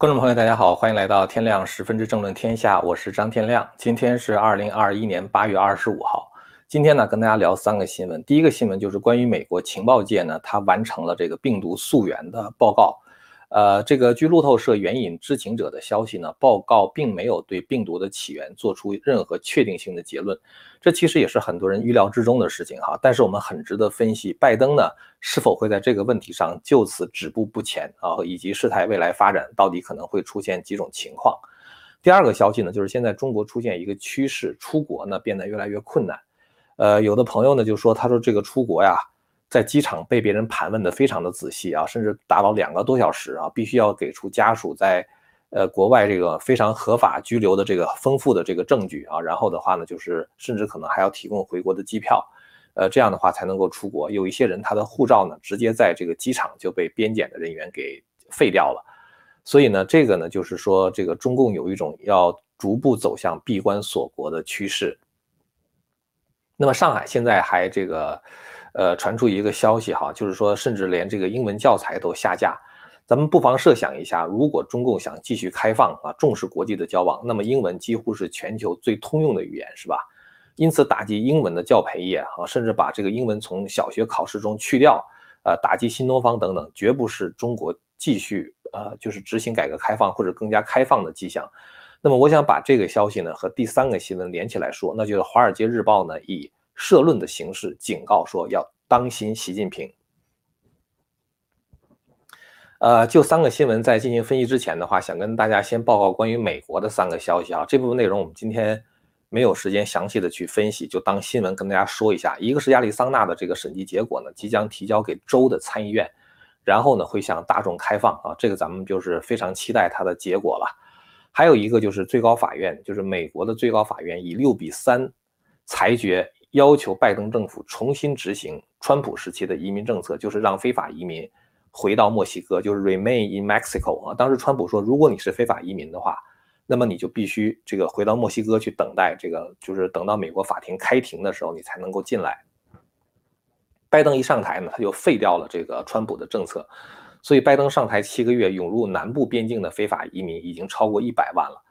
观众朋友，大家好，欢迎来到天亮十分之政论天下，我是张天亮。今天是二零二一年八月二十五号。今天呢，跟大家聊三个新闻。第一个新闻就是关于美国情报界呢，它完成了这个病毒溯源的报告。呃，这个据路透社援引知情者的消息呢，报告并没有对病毒的起源做出任何确定性的结论，这其实也是很多人预料之中的事情哈。但是我们很值得分析，拜登呢是否会在这个问题上就此止步不前啊，以及事态未来发展到底可能会出现几种情况。第二个消息呢，就是现在中国出现一个趋势，出国呢变得越来越困难。呃，有的朋友呢就说，他说这个出国呀。在机场被别人盘问的非常的仔细啊，甚至达到两个多小时啊，必须要给出家属在呃国外这个非常合法居留的这个丰富的这个证据啊，然后的话呢，就是甚至可能还要提供回国的机票，呃，这样的话才能够出国。有一些人他的护照呢，直接在这个机场就被边检的人员给废掉了，所以呢，这个呢就是说这个中共有一种要逐步走向闭关锁国的趋势。那么上海现在还这个。呃，传出一个消息哈，就是说，甚至连这个英文教材都下架。咱们不妨设想一下，如果中共想继续开放啊，重视国际的交往，那么英文几乎是全球最通用的语言，是吧？因此，打击英文的教培业啊，甚至把这个英文从小学考试中去掉，呃，打击新东方等等，绝不是中国继续呃，就是执行改革开放或者更加开放的迹象。那么，我想把这个消息呢和第三个新闻连起来说，那就是《华尔街日报》呢以。社论的形式警告说要当心习近平。呃，就三个新闻在进行分析之前的话，想跟大家先报告关于美国的三个消息啊。这部分内容我们今天没有时间详细的去分析，就当新闻跟大家说一下。一个是亚利桑那的这个审计结果呢，即将提交给州的参议院，然后呢会向大众开放啊，这个咱们就是非常期待它的结果了。还有一个就是最高法院，就是美国的最高法院以六比三裁决。要求拜登政府重新执行川普时期的移民政策，就是让非法移民回到墨西哥，就是 remain in Mexico 啊。当时川普说，如果你是非法移民的话，那么你就必须这个回到墨西哥去等待，这个就是等到美国法庭开庭的时候，你才能够进来。拜登一上台呢，他就废掉了这个川普的政策，所以拜登上台七个月，涌入南部边境的非法移民已经超过一百万了。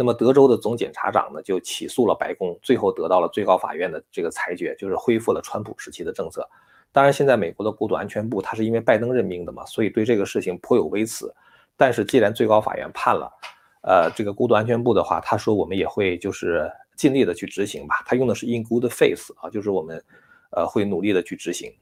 那么德州的总检察长呢，就起诉了白宫，最后得到了最高法院的这个裁决，就是恢复了川普时期的政策。当然，现在美国的国土安全部，他是因为拜登任命的嘛，所以对这个事情颇有微词。但是既然最高法院判了，呃，这个国土安全部的话，他说我们也会就是尽力的去执行吧。他用的是 in good faith 啊，就是我们呃会努力的去执行。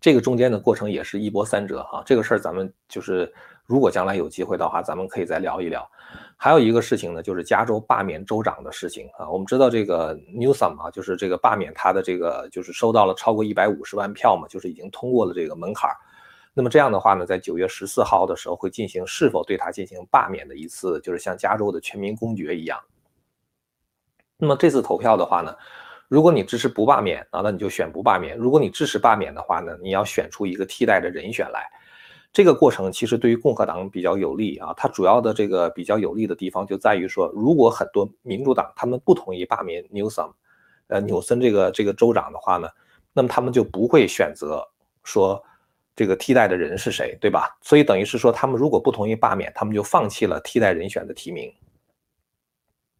这个中间的过程也是一波三折哈。这个事儿咱们就是如果将来有机会的话，咱们可以再聊一聊。还有一个事情呢，就是加州罢免州长的事情啊。我们知道这个 Newsom 啊，就是这个罢免他的这个，就是收到了超过一百五十万票嘛，就是已经通过了这个门槛那么这样的话呢，在九月十四号的时候会进行是否对他进行罢免的一次，就是像加州的全民公决一样。那么这次投票的话呢，如果你支持不罢免啊，那你就选不罢免；如果你支持罢免的话呢，你要选出一个替代的人选来。这个过程其实对于共和党比较有利啊，它主要的这个比较有利的地方就在于说，如果很多民主党他们不同意罢免 Newsom，呃纽森这个这个州长的话呢，那么他们就不会选择说这个替代的人是谁，对吧？所以等于是说，他们如果不同意罢免，他们就放弃了替代人选的提名。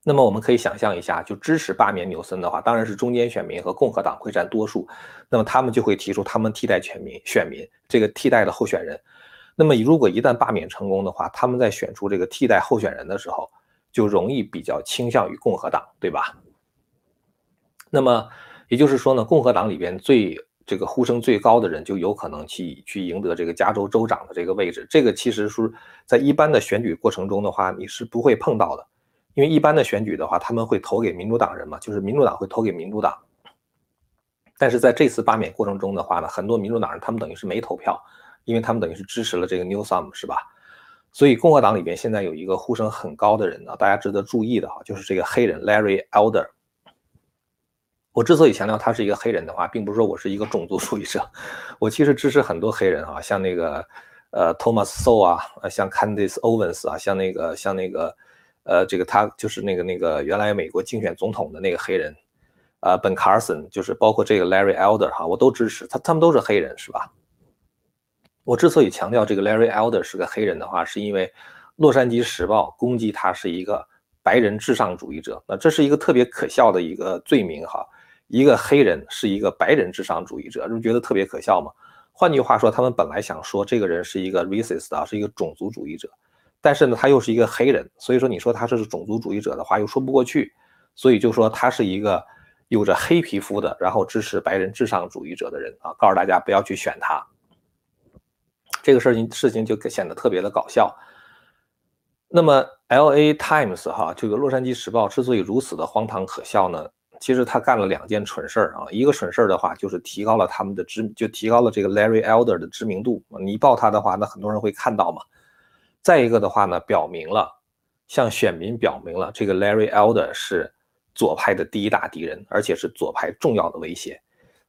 那么我们可以想象一下，就支持罢免纽森的话，当然是中间选民和共和党会占多数，那么他们就会提出他们替代全民选民这个替代的候选人。那么，如果一旦罢免成功的话，他们在选出这个替代候选人的时候，就容易比较倾向于共和党，对吧？那么也就是说呢，共和党里边最这个呼声最高的人，就有可能去去赢得这个加州州长的这个位置。这个其实是在一般的选举过程中的话，你是不会碰到的，因为一般的选举的话，他们会投给民主党人嘛，就是民主党会投给民主党。但是在这次罢免过程中的话呢，很多民主党人他们等于是没投票。因为他们等于是支持了这个 Newsom 是吧？所以共和党里边现在有一个呼声很高的人呢，大家值得注意的哈，就是这个黑人 Larry Elder。我之所以强调他是一个黑人的话，并不是说我是一个种族主义者，我其实支持很多黑人啊，像那个呃 Thomas Sow 啊，像 Candice Owens 啊，像那个像那个呃这个他就是那个那个原来美国竞选总统的那个黑人呃 Ben Carson，就是包括这个 Larry Elder 哈，我都支持他，他们都是黑人是吧？我之所以强调这个 Larry Elder 是个黑人的话，是因为《洛杉矶时报》攻击他是一个白人至上主义者，那这是一个特别可笑的一个罪名哈。一个黑人是一个白人至上主义者，不觉得特别可笑吗？换句话说，他们本来想说这个人是一个 racist 啊，是一个种族主义者，但是呢，他又是一个黑人，所以说你说他是种族主义者的话又说不过去，所以就说他是一个有着黑皮肤的，然后支持白人至上主义者的人啊，告诉大家不要去选他。这个事情事情就显得特别的搞笑。那么 L A Times 哈，这个洛杉矶时报之所以如此的荒唐可笑呢？其实他干了两件蠢事儿啊，一个蠢事儿的话就是提高了他们的知，就提高了这个 Larry Elder 的知名度。你报他的话，那很多人会看到嘛。再一个的话呢，表明了向选民表明了这个 Larry Elder 是左派的第一大敌人，而且是左派重要的威胁。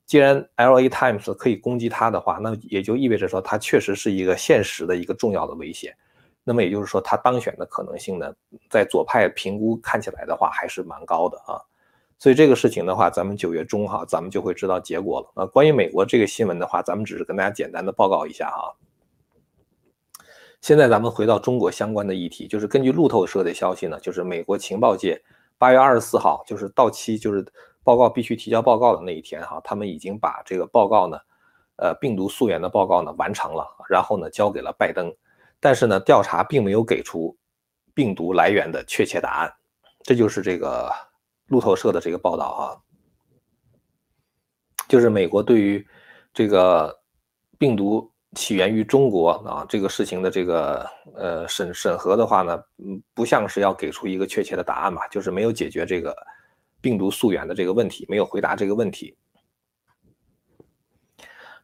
既然 L A Times 可以攻击他的话，那也就意味着说他确实是一个现实的一个重要的威胁。那么也就是说，他当选的可能性呢，在左派评估看起来的话还是蛮高的啊。所以这个事情的话，咱们九月中哈，咱们就会知道结果了。啊，关于美国这个新闻的话，咱们只是跟大家简单的报告一下哈。现在咱们回到中国相关的议题，就是根据路透社的消息呢，就是美国情报界八月二十四号就是到期，就是报告必须提交报告的那一天哈，他们已经把这个报告呢，呃，病毒溯源的报告呢完成了，然后呢交给了拜登，但是呢调查并没有给出病毒来源的确切答案，这就是这个。路透社的这个报道啊，就是美国对于这个病毒起源于中国啊这个事情的这个呃审审核的话呢，嗯，不像是要给出一个确切的答案吧，就是没有解决这个病毒溯源的这个问题，没有回答这个问题。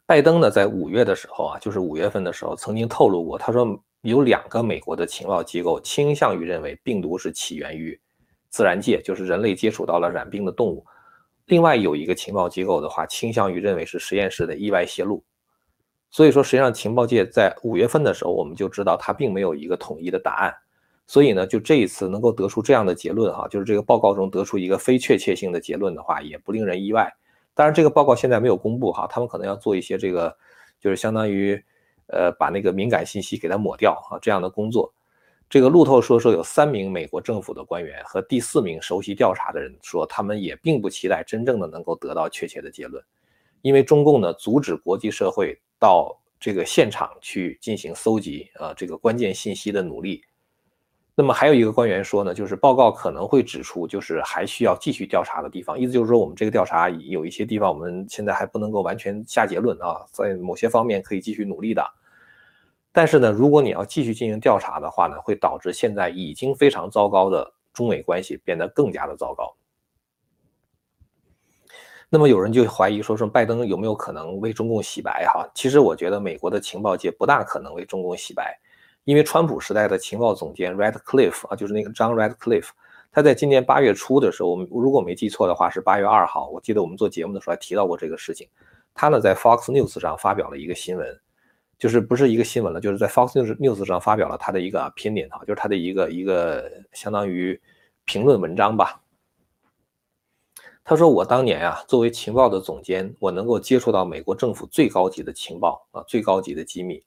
拜登呢，在五月的时候啊，就是五月份的时候，曾经透露过，他说有两个美国的情报机构倾向于认为病毒是起源于。自然界就是人类接触到了染病的动物，另外有一个情报机构的话，倾向于认为是实验室的意外泄露。所以说，实际上情报界在五月份的时候，我们就知道它并没有一个统一的答案。所以呢，就这一次能够得出这样的结论哈，就是这个报告中得出一个非确切性的结论的话，也不令人意外。当然，这个报告现在没有公布哈，他们可能要做一些这个，就是相当于，呃，把那个敏感信息给它抹掉啊这样的工作。这个路透说说有三名美国政府的官员和第四名熟悉调查的人说，他们也并不期待真正的能够得到确切的结论，因为中共呢阻止国际社会到这个现场去进行搜集啊这个关键信息的努力。那么还有一个官员说呢，就是报告可能会指出，就是还需要继续调查的地方，意思就是说我们这个调查有一些地方我们现在还不能够完全下结论啊，在某些方面可以继续努力的。但是呢，如果你要继续进行调查的话呢，会导致现在已经非常糟糕的中美关系变得更加的糟糕。那么有人就怀疑说，说拜登有没有可能为中共洗白？哈，其实我觉得美国的情报界不大可能为中共洗白，因为川普时代的情报总监 Radcliffe 啊，就是那个 John Radcliffe，他在今年八月初的时候，我们如果没记错的话是八月二号，我记得我们做节目的时候还提到过这个事情。他呢在 Fox News 上发表了一个新闻。就是不是一个新闻了，就是在 Fox News 上发表了他的一个 opinion 哈，就是他的一个一个相当于评论文章吧。他说：“我当年啊，作为情报的总监，我能够接触到美国政府最高级的情报啊，最高级的机密。”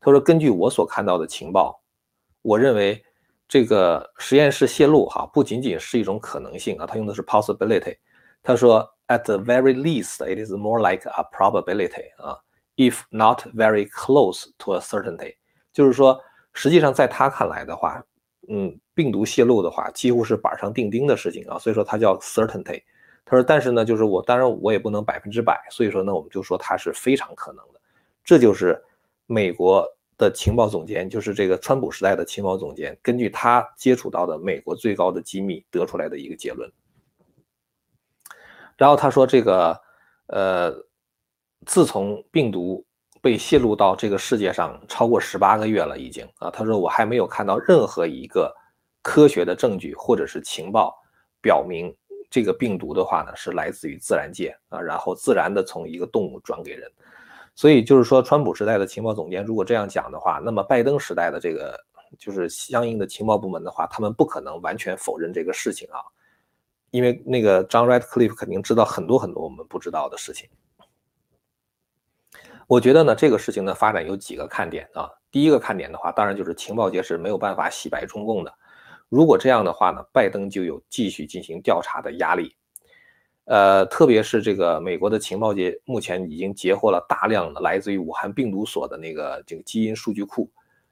他说：“根据我所看到的情报，我认为这个实验室泄露哈，不仅仅是一种可能性啊，他用的是 possibility。他说：‘At the very least, it is more like a probability 啊。’ If not very close to a certainty，就是说，实际上在他看来的话，嗯，病毒泄露的话，几乎是板上钉钉的事情啊，所以说它叫 certainty。他说，但是呢，就是我当然我也不能百分之百，所以说呢，我们就说它是非常可能的。这就是美国的情报总监，就是这个川普时代的情报总监，根据他接触到的美国最高的机密得出来的一个结论。然后他说，这个，呃。自从病毒被泄露到这个世界上超过十八个月了，已经啊，他说我还没有看到任何一个科学的证据或者是情报表明这个病毒的话呢是来自于自然界啊，然后自然的从一个动物转给人。所以就是说，川普时代的情报总监如果这样讲的话，那么拜登时代的这个就是相应的情报部门的话，他们不可能完全否认这个事情啊，因为那个 John Radcliffe 肯定知道很多很多我们不知道的事情。我觉得呢，这个事情的发展有几个看点啊。第一个看点的话，当然就是情报界是没有办法洗白中共的。如果这样的话呢，拜登就有继续进行调查的压力。呃，特别是这个美国的情报界目前已经截获了大量的来自于武汉病毒所的那个这个基因数据库，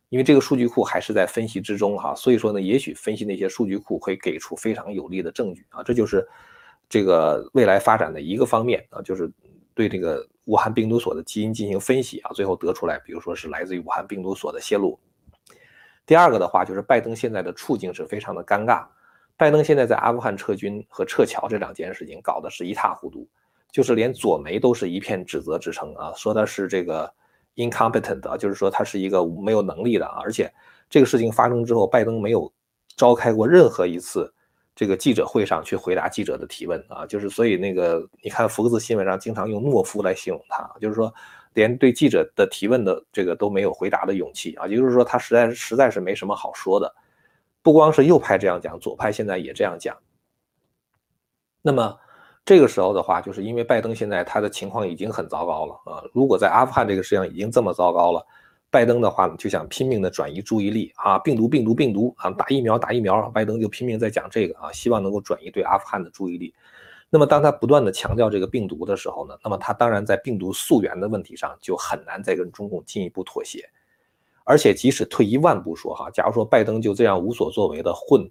因为这个数据库还是在分析之中哈，所以说呢，也许分析那些数据库会给出非常有力的证据啊，这就是这个未来发展的一个方面啊，就是对这个武汉病毒所的基因进行分析啊，最后得出来，比如说是来自于武汉病毒所的泄露。第二个的话，就是拜登现在的处境是非常的尴尬。拜登现在在阿富汗撤军和撤侨这两件事情搞得是一塌糊涂，就是连左媒都是一片指责之声啊，说他是这个 incompetent 啊，就是说他是一个没有能力的啊。而且这个事情发生之后，拜登没有召开过任何一次这个记者会上去回答记者的提问啊，就是所以那个你看福克斯新闻上经常用懦夫来形容他，就是说连对记者的提问的这个都没有回答的勇气啊，也就是说他实在实在是没什么好说的。不光是右派这样讲，左派现在也这样讲。那么这个时候的话，就是因为拜登现在他的情况已经很糟糕了啊。如果在阿富汗这个事情已经这么糟糕了，拜登的话呢就想拼命的转移注意力啊，病毒病毒病毒啊，打疫苗打疫苗，拜登就拼命在讲这个啊，希望能够转移对阿富汗的注意力。那么当他不断的强调这个病毒的时候呢，那么他当然在病毒溯源的问题上就很难再跟中共进一步妥协。而且，即使退一万步说，哈，假如说拜登就这样无所作为的混，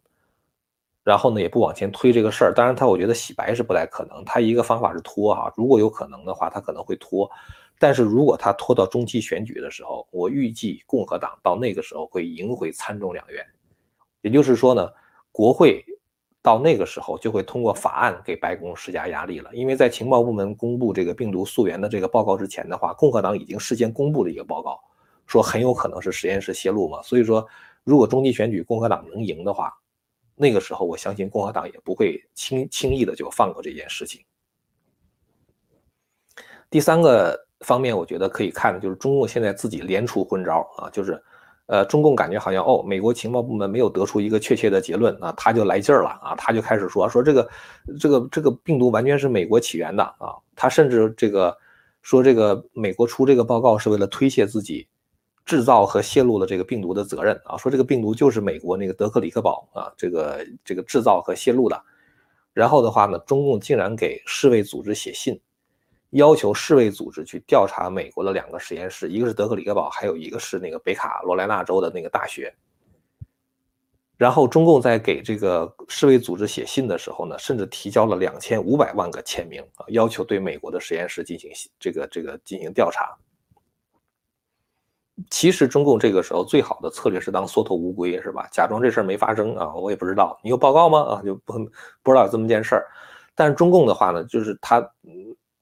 然后呢，也不往前推这个事儿，当然他我觉得洗白是不太可能。他一个方法是拖，哈，如果有可能的话，他可能会拖。但是如果他拖到中期选举的时候，我预计共和党到那个时候会赢回参众两院。也就是说呢，国会到那个时候就会通过法案给白宫施加压力了。因为在情报部门公布这个病毒溯源的这个报告之前的话，共和党已经事先公布了一个报告。说很有可能是实验室泄露嘛，所以说如果中期选举共和党能赢的话，那个时候我相信共和党也不会轻轻易的就放过这件事情。第三个方面，我觉得可以看的就是中共现在自己连出昏招啊，就是呃，中共感觉好像哦，美国情报部门没有得出一个确切的结论啊，他就来劲儿了啊，他就开始说说这个这个这个病毒完全是美国起源的啊，他甚至这个说这个美国出这个报告是为了推卸自己。制造和泄露了这个病毒的责任啊，说这个病毒就是美国那个德克里克堡啊，这个这个制造和泄露的。然后的话呢，中共竟然给世卫组织写信，要求世卫组织去调查美国的两个实验室，一个是德克里克堡，还有一个是那个北卡罗来纳州的那个大学。然后中共在给这个世卫组织写信的时候呢，甚至提交了两千五百万个签名啊，要求对美国的实验室进行这个这个进行调查。其实中共这个时候最好的策略是当缩头乌龟，是吧？假装这事儿没发生啊，我也不知道。你有报告吗？啊，就不不知道有这么件事儿。但是中共的话呢，就是他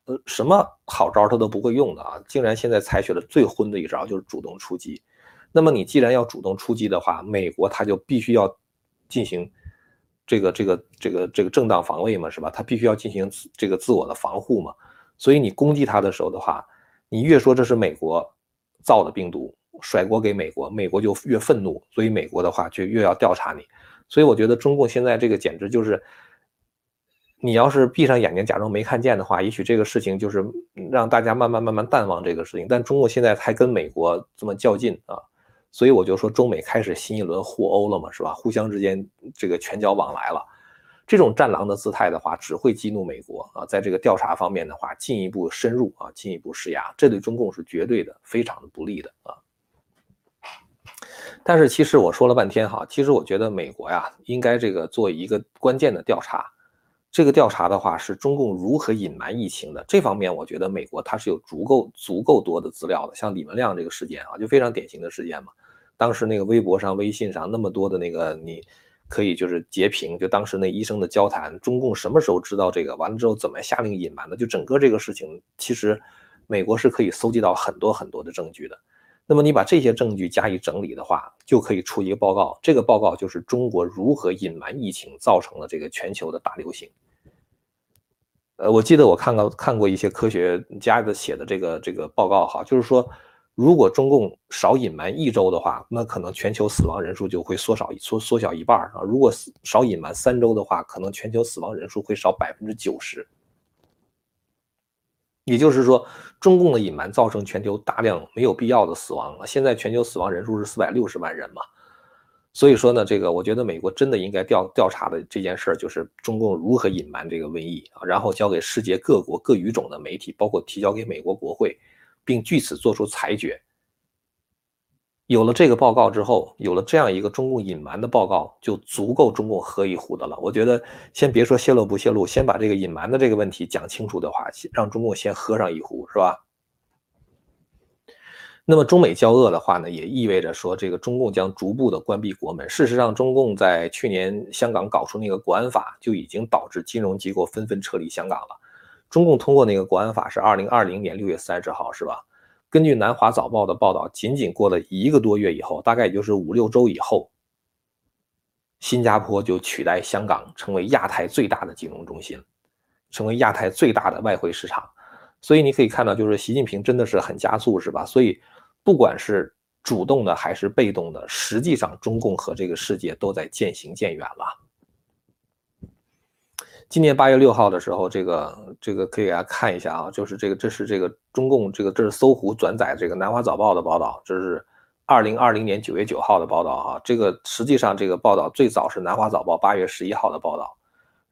呃什么好招他都不会用的啊，竟然现在采取了最昏的一招，就是主动出击。那么你既然要主动出击的话，美国他就必须要进行这个这个这个这个正当防卫嘛，是吧？他必须要进行这个自我的防护嘛。所以你攻击他的时候的话，你越说这是美国。造的病毒甩锅给美国，美国就越愤怒，所以美国的话就越要调查你。所以我觉得中共现在这个简直就是，你要是闭上眼睛假装没看见的话，也许这个事情就是让大家慢慢慢慢淡忘这个事情。但中国现在还跟美国这么较劲啊，所以我就说中美开始新一轮互殴了嘛，是吧？互相之间这个拳脚往来了。这种战狼的姿态的话，只会激怒美国啊，在这个调查方面的话，进一步深入啊，进一步施压，这对中共是绝对的，非常的不利的啊。但是其实我说了半天哈，其实我觉得美国呀，应该这个做一个关键的调查。这个调查的话，是中共如何隐瞒疫情的。这方面，我觉得美国它是有足够足够多的资料的。像李文亮这个事件啊，就非常典型的事件嘛。当时那个微博上、微信上那么多的那个你。可以就是截屏，就当时那医生的交谈，中共什么时候知道这个？完了之后怎么下令隐瞒的？就整个这个事情，其实美国是可以搜集到很多很多的证据的。那么你把这些证据加以整理的话，就可以出一个报告。这个报告就是中国如何隐瞒疫情，造成了这个全球的大流行。呃，我记得我看到看过一些科学家的写的这个这个报告哈，就是说。如果中共少隐瞒一周的话，那可能全球死亡人数就会缩少缩缩小一半啊。如果少隐瞒三周的话，可能全球死亡人数会少百分之九十。也就是说，中共的隐瞒造成全球大量没有必要的死亡了。现在全球死亡人数是四百六十万人嘛，所以说呢，这个我觉得美国真的应该调调查的这件事儿，就是中共如何隐瞒这个瘟疫啊，然后交给世界各国各语种的媒体，包括提交给美国国会，并据此做出裁决。有了这个报告之后，有了这样一个中共隐瞒的报告，就足够中共喝一壶的了。我觉得，先别说泄露不泄露，先把这个隐瞒的这个问题讲清楚的话，让中共先喝上一壶，是吧？那么中美交恶的话呢，也意味着说，这个中共将逐步的关闭国门。事实上，中共在去年香港搞出那个国安法，就已经导致金融机构纷纷撤离香港了。中共通过那个国安法是二零二零年六月三十号，是吧？根据南华早报的报道，仅仅过了一个多月以后，大概也就是五六周以后，新加坡就取代香港成为亚太最大的金融中心，成为亚太最大的外汇市场。所以你可以看到，就是习近平真的是很加速，是吧？所以不管是主动的还是被动的，实际上中共和这个世界都在渐行渐远了。今年八月六号的时候，这个这个可以给大家看一下啊，就是这个这是这个中共这个这是搜狐转载这个南华早报的报道，这是二零二零年九月九号的报道哈。这个实际上这个报道最早是南华早报八月十一号的报道，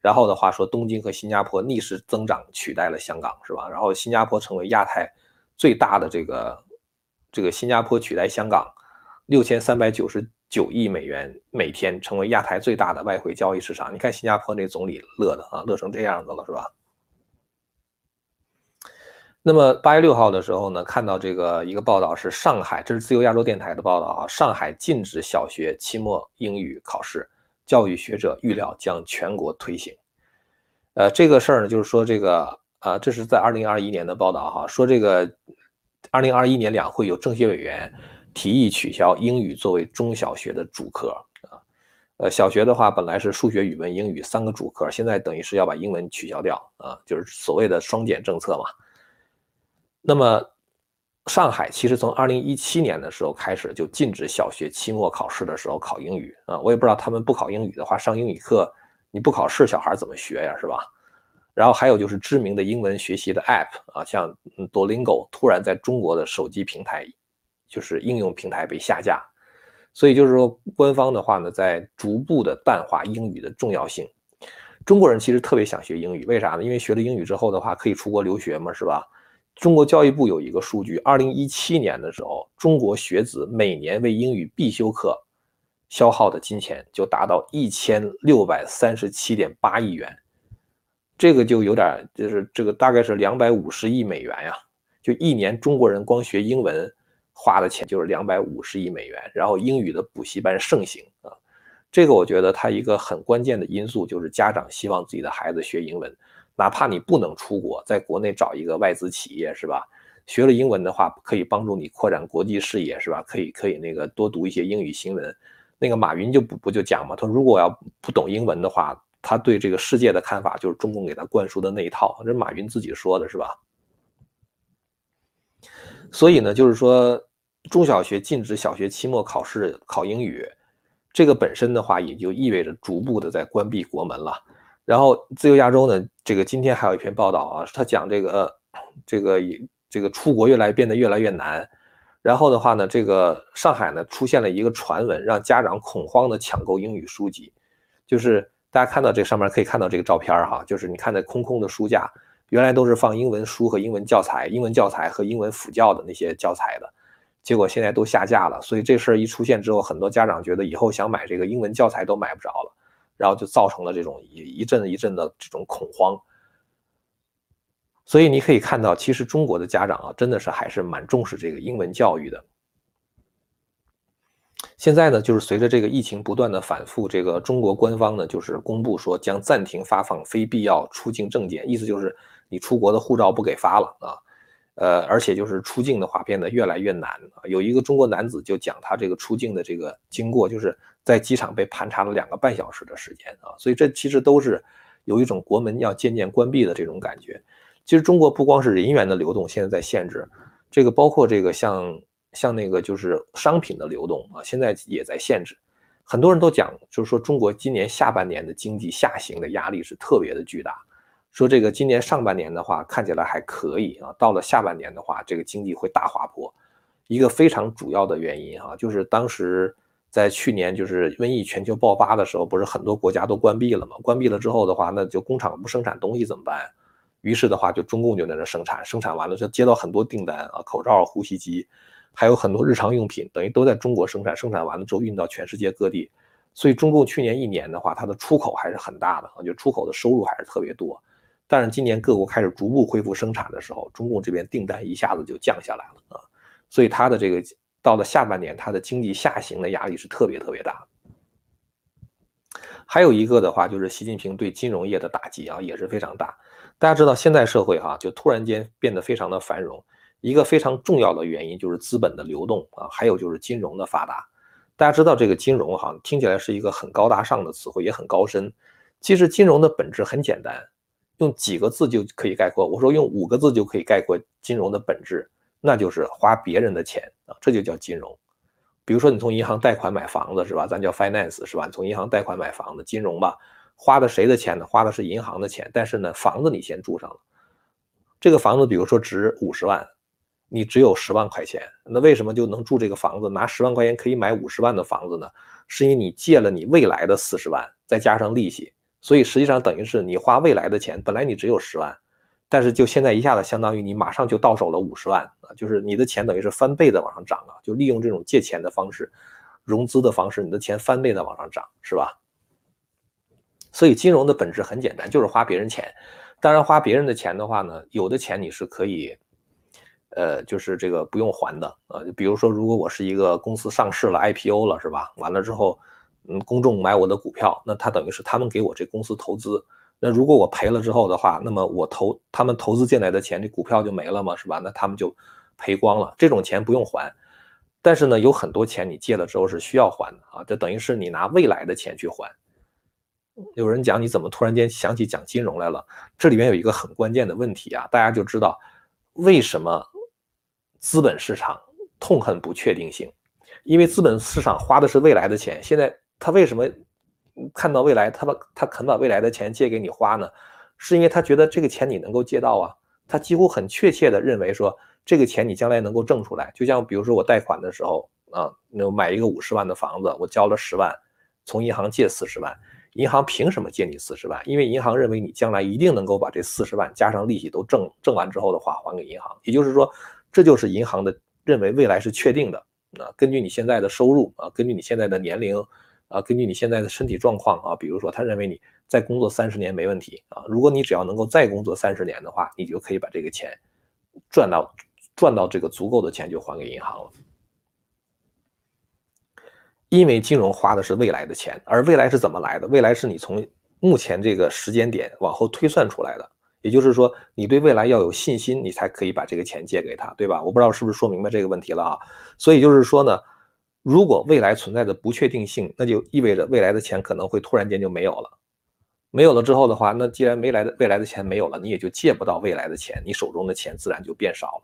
然后的话说东京和新加坡逆势增长取代了香港是吧？然后新加坡成为亚太最大的这个这个新加坡取代香港六千三百九十。九亿美元每天成为亚太最大的外汇交易市场，你看新加坡那总理乐的啊，乐成这样子了是吧？那么八月六号的时候呢，看到这个一个报道是上海，这是自由亚洲电台的报道啊，上海禁止小学期末英语考试，教育学者预料将全国推行。呃，这个事儿呢，就是说这个啊，这是在二零二一年的报道哈，说这个二零二一年两会有政协委员。提议取消英语作为中小学的主科啊，呃，小学的话本来是数学、语文、英语三个主科，现在等于是要把英文取消掉啊，就是所谓的双减政策嘛。那么上海其实从二零一七年的时候开始就禁止小学期末考试的时候考英语啊，我也不知道他们不考英语的话，上英语课你不考试，小孩怎么学呀，是吧？然后还有就是知名的英文学习的 App 啊，像 Duolingo 突然在中国的手机平台。就是应用平台被下架，所以就是说，官方的话呢，在逐步的淡化英语的重要性。中国人其实特别想学英语，为啥呢？因为学了英语之后的话，可以出国留学嘛，是吧？中国教育部有一个数据，二零一七年的时候，中国学子每年为英语必修课消耗的金钱就达到一千六百三十七点八亿元，这个就有点，就是这个大概是两百五十亿美元呀，就一年中国人光学英文。花的钱就是两百五十亿美元，然后英语的补习班盛行啊，这个我觉得它一个很关键的因素就是家长希望自己的孩子学英文，哪怕你不能出国，在国内找一个外资企业是吧？学了英文的话，可以帮助你扩展国际视野是吧？可以可以那个多读一些英语新闻。那个马云就不不就讲嘛，他说如果要不懂英文的话，他对这个世界的看法就是中共给他灌输的那一套，这是马云自己说的是吧？所以呢，就是说，中小学禁止小学期末考试考英语，这个本身的话，也就意味着逐步的在关闭国门了。然后，自由亚洲呢，这个今天还有一篇报道啊，他讲这个，这个这个出国越来变得越来越难。然后的话呢，这个上海呢出现了一个传闻，让家长恐慌的抢购英语书籍，就是大家看到这上面可以看到这个照片哈，就是你看那空空的书架。原来都是放英文书和英文教材、英文教材和英文辅教的那些教材的，结果现在都下架了。所以这事儿一出现之后，很多家长觉得以后想买这个英文教材都买不着了，然后就造成了这种一一阵一阵的这种恐慌。所以你可以看到，其实中国的家长啊，真的是还是蛮重视这个英文教育的。现在呢，就是随着这个疫情不断的反复，这个中国官方呢就是公布说将暂停发放非必要出境证件，意思就是。你出国的护照不给发了啊，呃，而且就是出境的话变得越来越难。有一个中国男子就讲他这个出境的这个经过，就是在机场被盘查了两个半小时的时间啊。所以这其实都是有一种国门要渐渐关闭的这种感觉。其实中国不光是人员的流动现在在限制，这个包括这个像像那个就是商品的流动啊，现在也在限制。很多人都讲，就是说中国今年下半年的经济下行的压力是特别的巨大。说这个今年上半年的话看起来还可以啊，到了下半年的话，这个经济会大滑坡。一个非常主要的原因哈，就是当时在去年就是瘟疫全球爆发的时候，不是很多国家都关闭了吗？关闭了之后的话，那就工厂不生产东西怎么办？于是的话，就中共就在那生产，生产完了就接到很多订单啊，口罩、呼吸机，还有很多日常用品，等于都在中国生产，生产完了之后运到全世界各地。所以中共去年一年的话，它的出口还是很大的，就出口的收入还是特别多。但是今年各国开始逐步恢复生产的时候，中共这边订单一下子就降下来了啊，所以它的这个到了下半年，它的经济下行的压力是特别特别大。还有一个的话，就是习近平对金融业的打击啊，也是非常大。大家知道，现在社会哈就突然间变得非常的繁荣，一个非常重要的原因就是资本的流动啊，还有就是金融的发达。大家知道这个金融哈听起来是一个很高大上的词汇，也很高深。其实金融的本质很简单，用几个字就可以概括。我说用五个字就可以概括金融的本质，那就是花别人的钱啊，这就叫金融。比如说你从银行贷款买房子是吧？咱叫 finance 是吧？从银行贷款买房子，金融吧。花的谁的钱呢？花的是银行的钱，但是呢，房子你先住上了。这个房子，比如说值五十万，你只有十万块钱，那为什么就能住这个房子？拿十万块钱可以买五十万的房子呢？是因为你借了你未来的四十万，再加上利息，所以实际上等于是你花未来的钱，本来你只有十万，但是就现在一下子相当于你马上就到手了五十万啊，就是你的钱等于是翻倍的往上涨啊，就利用这种借钱的方式、融资的方式，你的钱翻倍的往上涨，是吧？所以金融的本质很简单，就是花别人钱。当然，花别人的钱的话呢，有的钱你是可以，呃，就是这个不用还的啊。比如说，如果我是一个公司上市了，IPO 了，是吧？完了之后，嗯，公众买我的股票，那他等于是他们给我这公司投资。那如果我赔了之后的话，那么我投他们投资进来的钱，这股票就没了嘛，是吧？那他们就赔光了。这种钱不用还，但是呢，有很多钱你借了之后是需要还的啊，这等于是你拿未来的钱去还。有人讲你怎么突然间想起讲金融来了？这里面有一个很关键的问题啊，大家就知道为什么资本市场痛恨不确定性，因为资本市场花的是未来的钱。现在他为什么看到未来，他把他肯把未来的钱借给你花呢？是因为他觉得这个钱你能够借到啊，他几乎很确切的认为说这个钱你将来能够挣出来。就像比如说我贷款的时候啊，那买一个五十万的房子，我交了十万，从银行借四十万。银行凭什么借你四十万？因为银行认为你将来一定能够把这四十万加上利息都挣挣完之后的话还给银行。也就是说，这就是银行的认为未来是确定的。啊，根据你现在的收入啊，根据你现在的年龄啊，根据你现在的身体状况啊，比如说他认为你再工作三十年没问题啊。如果你只要能够再工作三十年的话，你就可以把这个钱赚到赚到这个足够的钱就还给银行了。因为金融花的是未来的钱，而未来是怎么来的？未来是你从目前这个时间点往后推算出来的。也就是说，你对未来要有信心，你才可以把这个钱借给他，对吧？我不知道是不是说明白这个问题了啊？所以就是说呢，如果未来存在的不确定性，那就意味着未来的钱可能会突然间就没有了。没有了之后的话，那既然没来的未来的钱没有了，你也就借不到未来的钱，你手中的钱自然就变少了。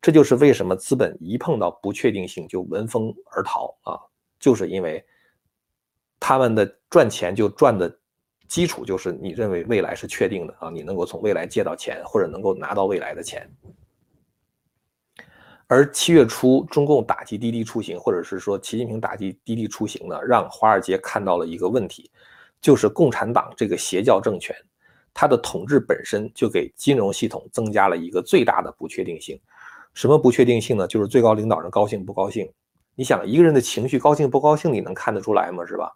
这就是为什么资本一碰到不确定性就闻风而逃啊。就是因为他们的赚钱就赚的基础就是你认为未来是确定的啊，你能够从未来借到钱或者能够拿到未来的钱。而七月初中共打击滴滴出行，或者是说习近平打击滴滴出行呢，让华尔街看到了一个问题，就是共产党这个邪教政权，它的统治本身就给金融系统增加了一个最大的不确定性。什么不确定性呢？就是最高领导人高兴不高兴。你想一个人的情绪高兴不高兴，你能看得出来吗？是吧？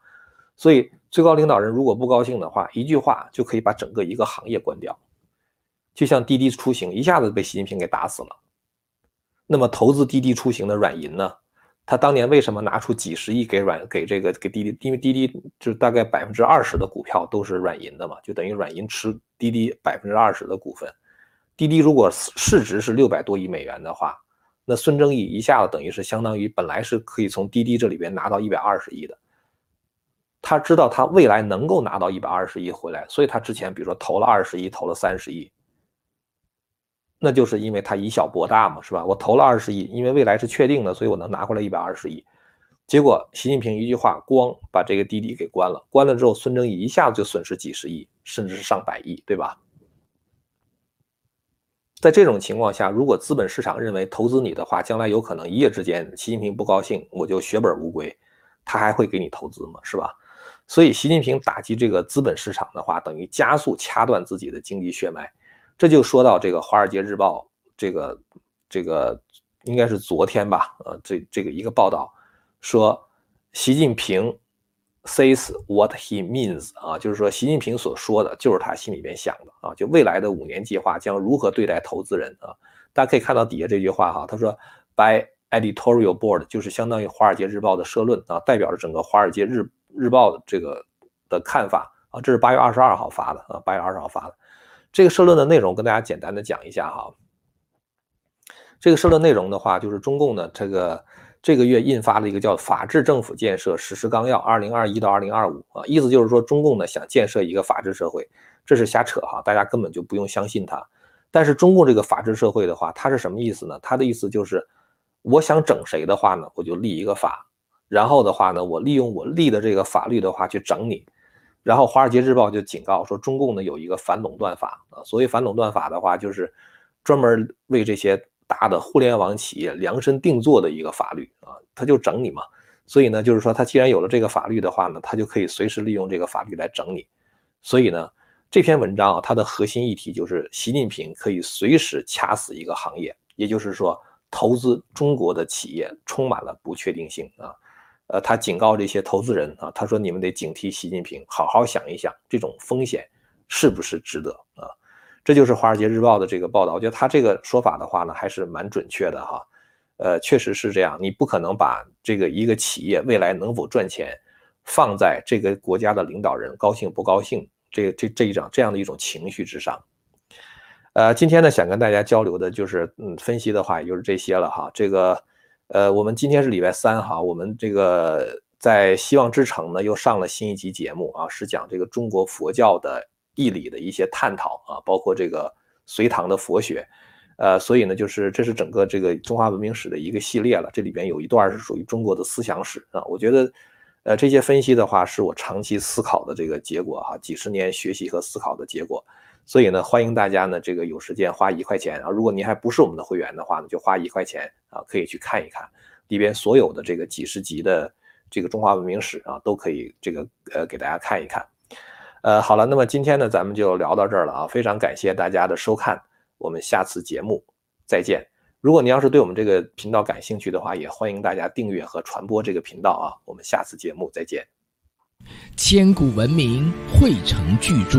所以最高领导人如果不高兴的话，一句话就可以把整个一个行业关掉。就像滴滴出行一下子被习近平给打死了。那么投资滴滴出行的软银呢？他当年为什么拿出几十亿给软给这个给滴滴？因为滴滴就大概百分之二十的股票都是软银的嘛，就等于软银持滴滴百分之二十的股份。滴滴如果市值是六百多亿美元的话。那孙正义一下子等于是相当于本来是可以从滴滴这里边拿到一百二十亿的，他知道他未来能够拿到一百二十亿回来，所以他之前比如说投了二十亿，投了三十亿，那就是因为他以小博大嘛，是吧？我投了二十亿，因为未来是确定的，所以我能拿回来一百二十亿。结果习近平一句话，咣把这个滴滴给关了，关了之后，孙正义一下子就损失几十亿，甚至是上百亿，对吧？在这种情况下，如果资本市场认为投资你的话，将来有可能一夜之间习近平不高兴，我就血本无归，他还会给你投资吗？是吧？所以习近平打击这个资本市场的话，等于加速掐断自己的经济血脉。这就说到这个《华尔街日报》这个这个应该是昨天吧？呃，这这个一个报道说，习近平。says what he means 啊，就是说习近平所说的就是他心里边想的啊，就未来的五年计划将如何对待投资人啊？大家可以看到底下这句话哈，他说 by editorial board 就是相当于《华尔街日报》的社论啊，代表着整个《华尔街日日报》的这个的看法啊。这是八月二十二号发的啊，八月二十号发的这个社论的内容跟大家简单的讲一下哈。这个社论内容的话，就是中共呢这个。这个月印发了一个叫《法治政府建设实施纲要（二零二一到二零二五）》啊，意思就是说中共呢想建设一个法治社会，这是瞎扯哈，大家根本就不用相信他。但是中共这个法治社会的话，它是什么意思呢？它的意思就是，我想整谁的话呢，我就立一个法，然后的话呢，我利用我立的这个法律的话去整你。然后《华尔街日报》就警告说，中共呢有一个反垄断法啊，所谓反垄断法的话，就是专门为这些。大的互联网企业量身定做的一个法律啊，他就整你嘛。所以呢，就是说他既然有了这个法律的话呢，他就可以随时利用这个法律来整你。所以呢，这篇文章啊，它的核心议题就是习近平可以随时掐死一个行业，也就是说，投资中国的企业充满了不确定性啊。呃，他警告这些投资人啊，他说你们得警惕习近平，好好想一想，这种风险是不是值得啊？这就是《华尔街日报》的这个报道，我觉得他这个说法的话呢，还是蛮准确的哈。呃，确实是这样，你不可能把这个一个企业未来能否赚钱，放在这个国家的领导人高兴不高兴这这这一种这样的一种情绪之上。呃，今天呢，想跟大家交流的就是，嗯，分析的话也就是这些了哈。这个，呃，我们今天是礼拜三哈，我们这个在希望之城呢又上了新一集节目啊，是讲这个中国佛教的。义理的一些探讨啊，包括这个隋唐的佛学，呃，所以呢，就是这是整个这个中华文明史的一个系列了。这里边有一段是属于中国的思想史啊。我觉得，呃，这些分析的话是我长期思考的这个结果哈，几十年学习和思考的结果。所以呢，欢迎大家呢，这个有时间花一块钱啊，如果您还不是我们的会员的话呢，就花一块钱啊，可以去看一看里边所有的这个几十集的这个中华文明史啊，都可以这个呃给大家看一看。呃，好了，那么今天呢，咱们就聊到这儿了啊！非常感谢大家的收看，我们下次节目再见。如果您要是对我们这个频道感兴趣的话，也欢迎大家订阅和传播这个频道啊！我们下次节目再见。千古文明汇成巨著，